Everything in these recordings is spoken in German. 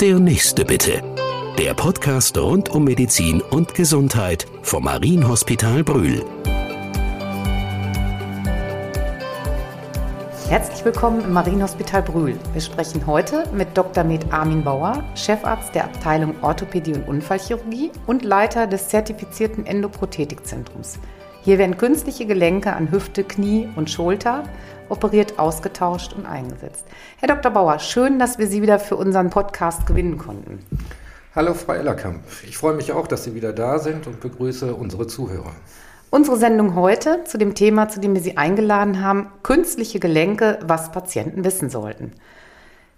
Der nächste bitte. Der Podcast rund um Medizin und Gesundheit vom Marienhospital Brühl. Herzlich willkommen im Marienhospital Brühl. Wir sprechen heute mit Dr. Med Armin Bauer, Chefarzt der Abteilung Orthopädie und Unfallchirurgie und Leiter des zertifizierten Endoprothetikzentrums. Hier werden künstliche Gelenke an Hüfte, Knie und Schulter operiert, ausgetauscht und eingesetzt. Herr Dr. Bauer, schön, dass wir Sie wieder für unseren Podcast gewinnen konnten. Hallo Frau Ellerkamp, ich freue mich auch, dass Sie wieder da sind und begrüße unsere Zuhörer. Unsere Sendung heute zu dem Thema, zu dem wir Sie eingeladen haben, künstliche Gelenke, was Patienten wissen sollten.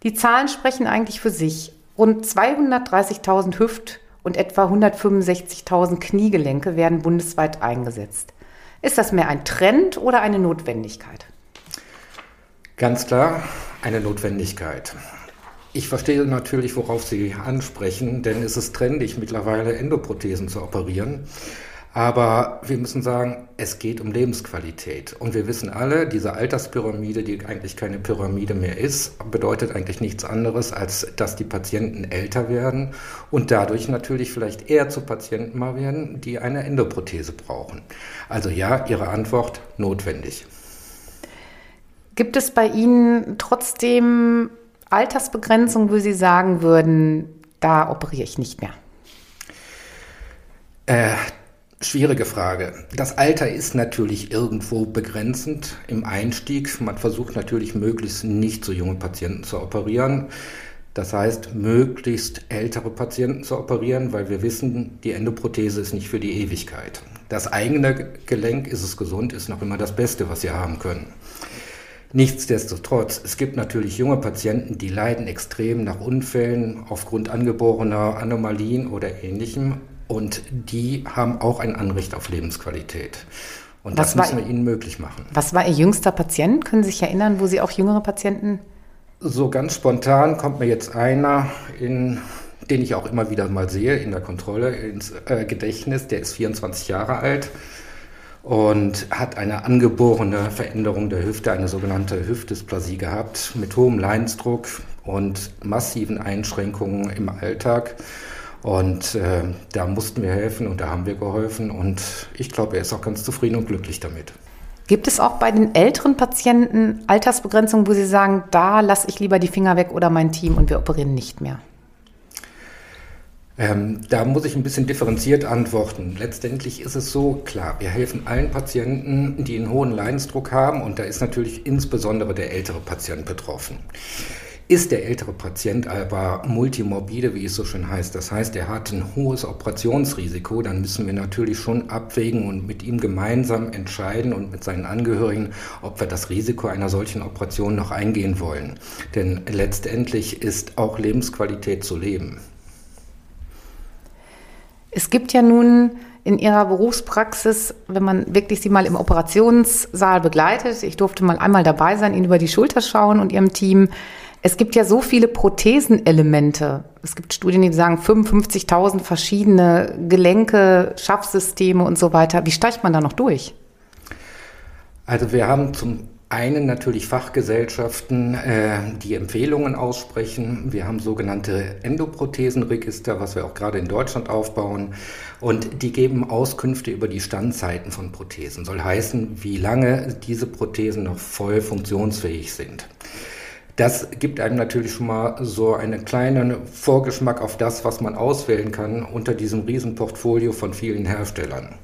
Die Zahlen sprechen eigentlich für sich. Rund 230.000 Hüft- und etwa 165.000 Kniegelenke werden bundesweit eingesetzt. Ist das mehr ein Trend oder eine Notwendigkeit? Ganz klar eine Notwendigkeit. Ich verstehe natürlich, worauf Sie ansprechen, denn es ist trendig, mittlerweile Endoprothesen zu operieren. Aber wir müssen sagen, es geht um Lebensqualität. Und wir wissen alle, diese Alterspyramide, die eigentlich keine Pyramide mehr ist, bedeutet eigentlich nichts anderes, als dass die Patienten älter werden und dadurch natürlich vielleicht eher zu Patienten mal werden, die eine Endoprothese brauchen. Also ja, Ihre Antwort notwendig. Gibt es bei Ihnen trotzdem Altersbegrenzungen, wo Sie sagen würden, da operiere ich nicht mehr? Äh, Schwierige Frage. Das Alter ist natürlich irgendwo begrenzend im Einstieg. Man versucht natürlich möglichst nicht so junge Patienten zu operieren. Das heißt, möglichst ältere Patienten zu operieren, weil wir wissen, die Endoprothese ist nicht für die Ewigkeit. Das eigene Gelenk, ist es gesund, ist noch immer das Beste, was Sie haben können. Nichtsdestotrotz, es gibt natürlich junge Patienten, die leiden extrem nach Unfällen aufgrund angeborener Anomalien oder ähnlichem. Und die haben auch ein Anrecht auf Lebensqualität. Und was das müssen wir ihnen möglich machen. Was war Ihr jüngster Patient? Können Sie sich erinnern, wo Sie auch jüngere Patienten? So ganz spontan kommt mir jetzt einer, in, den ich auch immer wieder mal sehe in der Kontrolle, ins äh, Gedächtnis. Der ist 24 Jahre alt und hat eine angeborene Veränderung der Hüfte, eine sogenannte Hüftdysplasie gehabt, mit hohem Leidensdruck und massiven Einschränkungen im Alltag. Und äh, da mussten wir helfen und da haben wir geholfen. Und ich glaube, er ist auch ganz zufrieden und glücklich damit. Gibt es auch bei den älteren Patienten Altersbegrenzungen, wo Sie sagen, da lasse ich lieber die Finger weg oder mein Team und wir operieren nicht mehr? Ähm, da muss ich ein bisschen differenziert antworten. Letztendlich ist es so, klar, wir helfen allen Patienten, die einen hohen Leidensdruck haben und da ist natürlich insbesondere der ältere Patient betroffen. Ist der ältere Patient aber multimorbide, wie es so schön heißt, das heißt, er hat ein hohes Operationsrisiko, dann müssen wir natürlich schon abwägen und mit ihm gemeinsam entscheiden und mit seinen Angehörigen, ob wir das Risiko einer solchen Operation noch eingehen wollen. Denn letztendlich ist auch Lebensqualität zu leben. Es gibt ja nun in Ihrer Berufspraxis, wenn man wirklich Sie mal im Operationssaal begleitet, ich durfte mal einmal dabei sein, Ihnen über die Schulter schauen und Ihrem Team, es gibt ja so viele Prothesenelemente. Es gibt Studien, die sagen 55.000 verschiedene Gelenke, Schaffsysteme und so weiter. Wie steigt man da noch durch? Also wir haben zum einen natürlich Fachgesellschaften, äh, die Empfehlungen aussprechen. Wir haben sogenannte Endoprothesenregister, was wir auch gerade in Deutschland aufbauen. Und die geben Auskünfte über die Standzeiten von Prothesen. Soll heißen, wie lange diese Prothesen noch voll funktionsfähig sind. Das gibt einem natürlich schon mal so einen kleinen Vorgeschmack auf das, was man auswählen kann unter diesem Riesenportfolio von vielen Herstellern.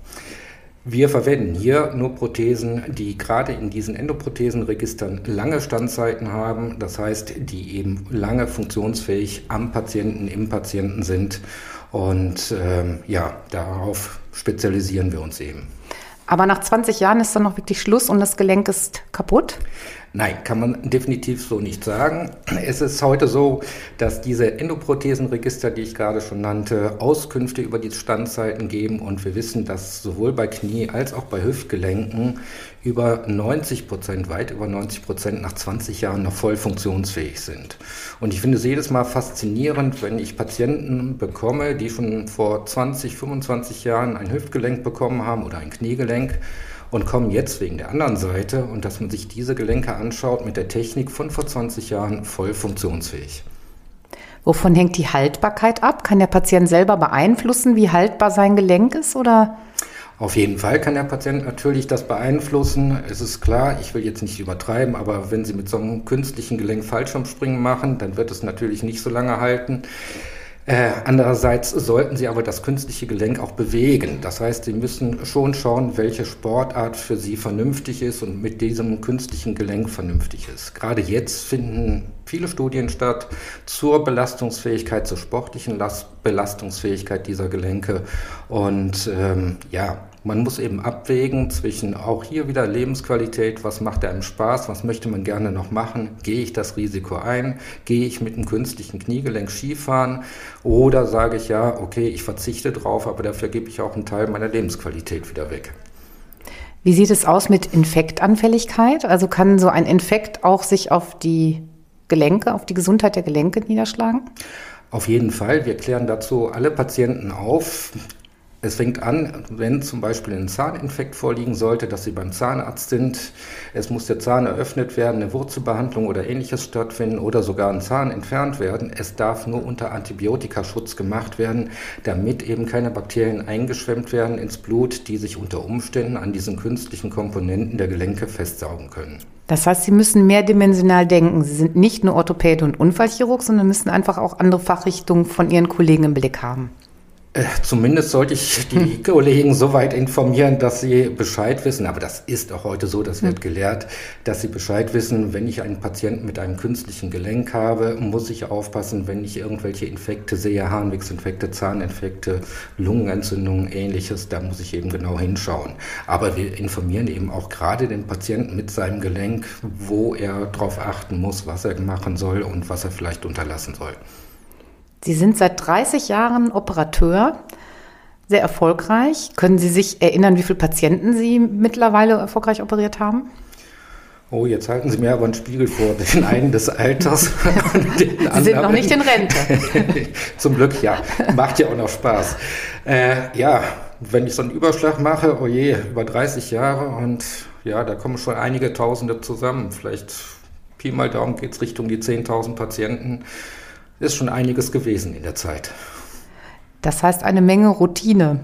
Wir verwenden hier nur Prothesen, die gerade in diesen Endoprothesenregistern lange Standzeiten haben, das heißt, die eben lange funktionsfähig am Patienten, im Patienten sind. Und ähm, ja, darauf spezialisieren wir uns eben. Aber nach 20 Jahren ist dann noch wirklich Schluss und das Gelenk ist kaputt? Nein, kann man definitiv so nicht sagen. Es ist heute so, dass diese Endoprothesenregister, die ich gerade schon nannte, Auskünfte über die Standzeiten geben und wir wissen, dass sowohl bei Knie als auch bei Hüftgelenken über 90 Prozent, weit über 90 Prozent nach 20 Jahren noch voll funktionsfähig sind. Und ich finde es jedes Mal faszinierend, wenn ich Patienten bekomme, die schon vor 20, 25 Jahren ein Hüftgelenk bekommen haben oder ein Kniegelenk und kommen jetzt wegen der anderen Seite und dass man sich diese Gelenke anschaut mit der Technik von vor 20 Jahren voll funktionsfähig. Wovon hängt die Haltbarkeit ab? Kann der Patient selber beeinflussen, wie haltbar sein Gelenk ist oder? Auf jeden Fall kann der Patient natürlich das beeinflussen. Es ist klar, ich will jetzt nicht übertreiben, aber wenn Sie mit so einem künstlichen Gelenk Fallschirmspringen machen, dann wird es natürlich nicht so lange halten. Äh, andererseits sollten Sie aber das künstliche Gelenk auch bewegen. Das heißt, Sie müssen schon schauen, welche Sportart für Sie vernünftig ist und mit diesem künstlichen Gelenk vernünftig ist. Gerade jetzt finden viele Studien statt zur Belastungsfähigkeit, zur sportlichen Last Belastungsfähigkeit dieser Gelenke. Und ähm, ja, man muss eben abwägen zwischen auch hier wieder Lebensqualität, was macht einem Spaß, was möchte man gerne noch machen, gehe ich das Risiko ein, gehe ich mit einem künstlichen Kniegelenk Skifahren oder sage ich ja, okay, ich verzichte drauf, aber dafür gebe ich auch einen Teil meiner Lebensqualität wieder weg. Wie sieht es aus mit Infektanfälligkeit? Also kann so ein Infekt auch sich auf die Gelenke, auf die Gesundheit der Gelenke niederschlagen? Auf jeden Fall. Wir klären dazu alle Patienten auf. Es fängt an, wenn zum Beispiel ein Zahninfekt vorliegen sollte, dass Sie beim Zahnarzt sind. Es muss der Zahn eröffnet werden, eine Wurzelbehandlung oder ähnliches stattfinden oder sogar ein Zahn entfernt werden. Es darf nur unter Antibiotikaschutz gemacht werden, damit eben keine Bakterien eingeschwemmt werden ins Blut, die sich unter Umständen an diesen künstlichen Komponenten der Gelenke festsaugen können. Das heißt, Sie müssen mehrdimensional denken. Sie sind nicht nur Orthopäde und Unfallchirurg, sondern müssen einfach auch andere Fachrichtungen von Ihren Kollegen im Blick haben. Äh, zumindest sollte ich die hm. Kollegen so weit informieren, dass sie Bescheid wissen. Aber das ist auch heute so, das wird hm. gelehrt, dass sie Bescheid wissen, wenn ich einen Patienten mit einem künstlichen Gelenk habe, muss ich aufpassen, wenn ich irgendwelche Infekte sehe, Harnwegsinfekte, Zahninfekte, Lungenentzündungen, ähnliches, da muss ich eben genau hinschauen. Aber wir informieren eben auch gerade den Patienten mit seinem Gelenk, wo er darauf achten muss, was er machen soll und was er vielleicht unterlassen soll. Sie sind seit 30 Jahren Operateur, sehr erfolgreich. Können Sie sich erinnern, wie viele Patienten Sie mittlerweile erfolgreich operiert haben? Oh, jetzt halten Sie mir aber einen Spiegel vor, den einen des Alters. Sie sind noch nicht in Rente. Zum Glück, ja. Macht ja auch noch Spaß. Äh, ja, wenn ich so einen Überschlag mache, oh je, über 30 Jahre und ja, da kommen schon einige Tausende zusammen. Vielleicht Pi mal Daumen geht es Richtung die 10.000 Patienten ist schon einiges gewesen in der Zeit. Das heißt eine Menge Routine.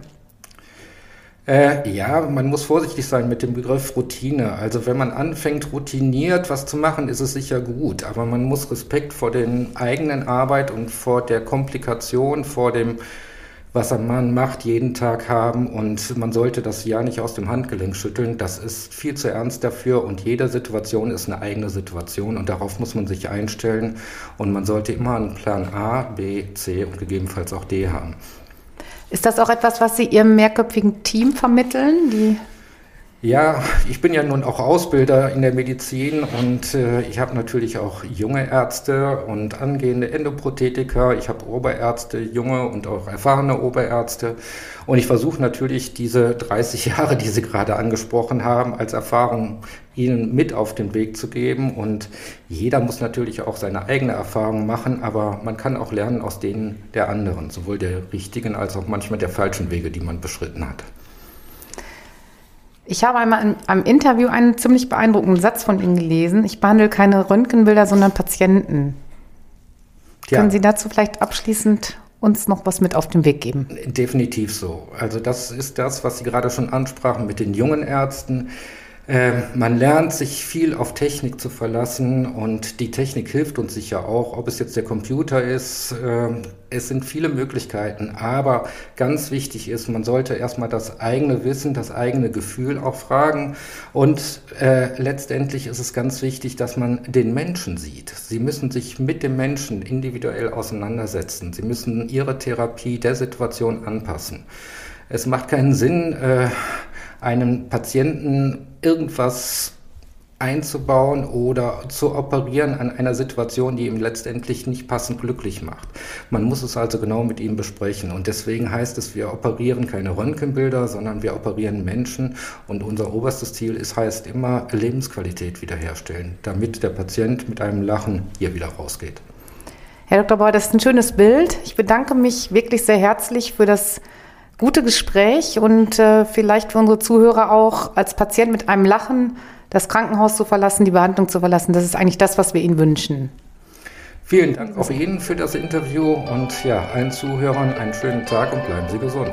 Äh, ja, man muss vorsichtig sein mit dem Begriff Routine. Also wenn man anfängt, routiniert was zu machen, ist es sicher gut. Aber man muss Respekt vor der eigenen Arbeit und vor der Komplikation, vor dem was ein Mann macht, jeden Tag haben und man sollte das ja nicht aus dem Handgelenk schütteln. Das ist viel zu ernst dafür und jede Situation ist eine eigene Situation und darauf muss man sich einstellen und man sollte immer einen Plan A, B, C und gegebenenfalls auch D haben. Ist das auch etwas, was Sie Ihrem mehrköpfigen Team vermitteln? Die ja, ich bin ja nun auch Ausbilder in der Medizin und äh, ich habe natürlich auch junge Ärzte und angehende Endoprothetiker. Ich habe Oberärzte, junge und auch erfahrene Oberärzte. Und ich versuche natürlich diese 30 Jahre, die Sie gerade angesprochen haben, als Erfahrung Ihnen mit auf den Weg zu geben. Und jeder muss natürlich auch seine eigene Erfahrung machen, aber man kann auch lernen aus denen der anderen, sowohl der richtigen als auch manchmal der falschen Wege, die man beschritten hat. Ich habe einmal in einem Interview einen ziemlich beeindruckenden Satz von Ihnen gelesen. Ich behandle keine Röntgenbilder, sondern Patienten. Ja. Können Sie dazu vielleicht abschließend uns noch was mit auf den Weg geben? Definitiv so. Also das ist das, was Sie gerade schon ansprachen mit den jungen Ärzten. Ähm, man lernt sich viel auf Technik zu verlassen und die Technik hilft uns sicher auch, ob es jetzt der Computer ist. Äh, es sind viele Möglichkeiten, aber ganz wichtig ist, man sollte erstmal das eigene Wissen, das eigene Gefühl auch fragen und äh, letztendlich ist es ganz wichtig, dass man den Menschen sieht. Sie müssen sich mit dem Menschen individuell auseinandersetzen. Sie müssen ihre Therapie der Situation anpassen. Es macht keinen Sinn, äh, einem Patienten irgendwas einzubauen oder zu operieren an einer Situation, die ihm letztendlich nicht passend glücklich macht. Man muss es also genau mit ihm besprechen und deswegen heißt es, wir operieren keine Röntgenbilder, sondern wir operieren Menschen und unser oberstes Ziel ist, heißt immer Lebensqualität wiederherstellen, damit der Patient mit einem Lachen hier wieder rausgeht. Herr Dr. Bauer, das ist ein schönes Bild. Ich bedanke mich wirklich sehr herzlich für das gute Gespräch und äh, vielleicht für unsere Zuhörer auch als Patient mit einem Lachen das Krankenhaus zu verlassen, die Behandlung zu verlassen. Das ist eigentlich das, was wir Ihnen wünschen. Vielen Dank auch Ihnen für das Interview und ja, allen Zuhörern einen schönen Tag und bleiben Sie gesund.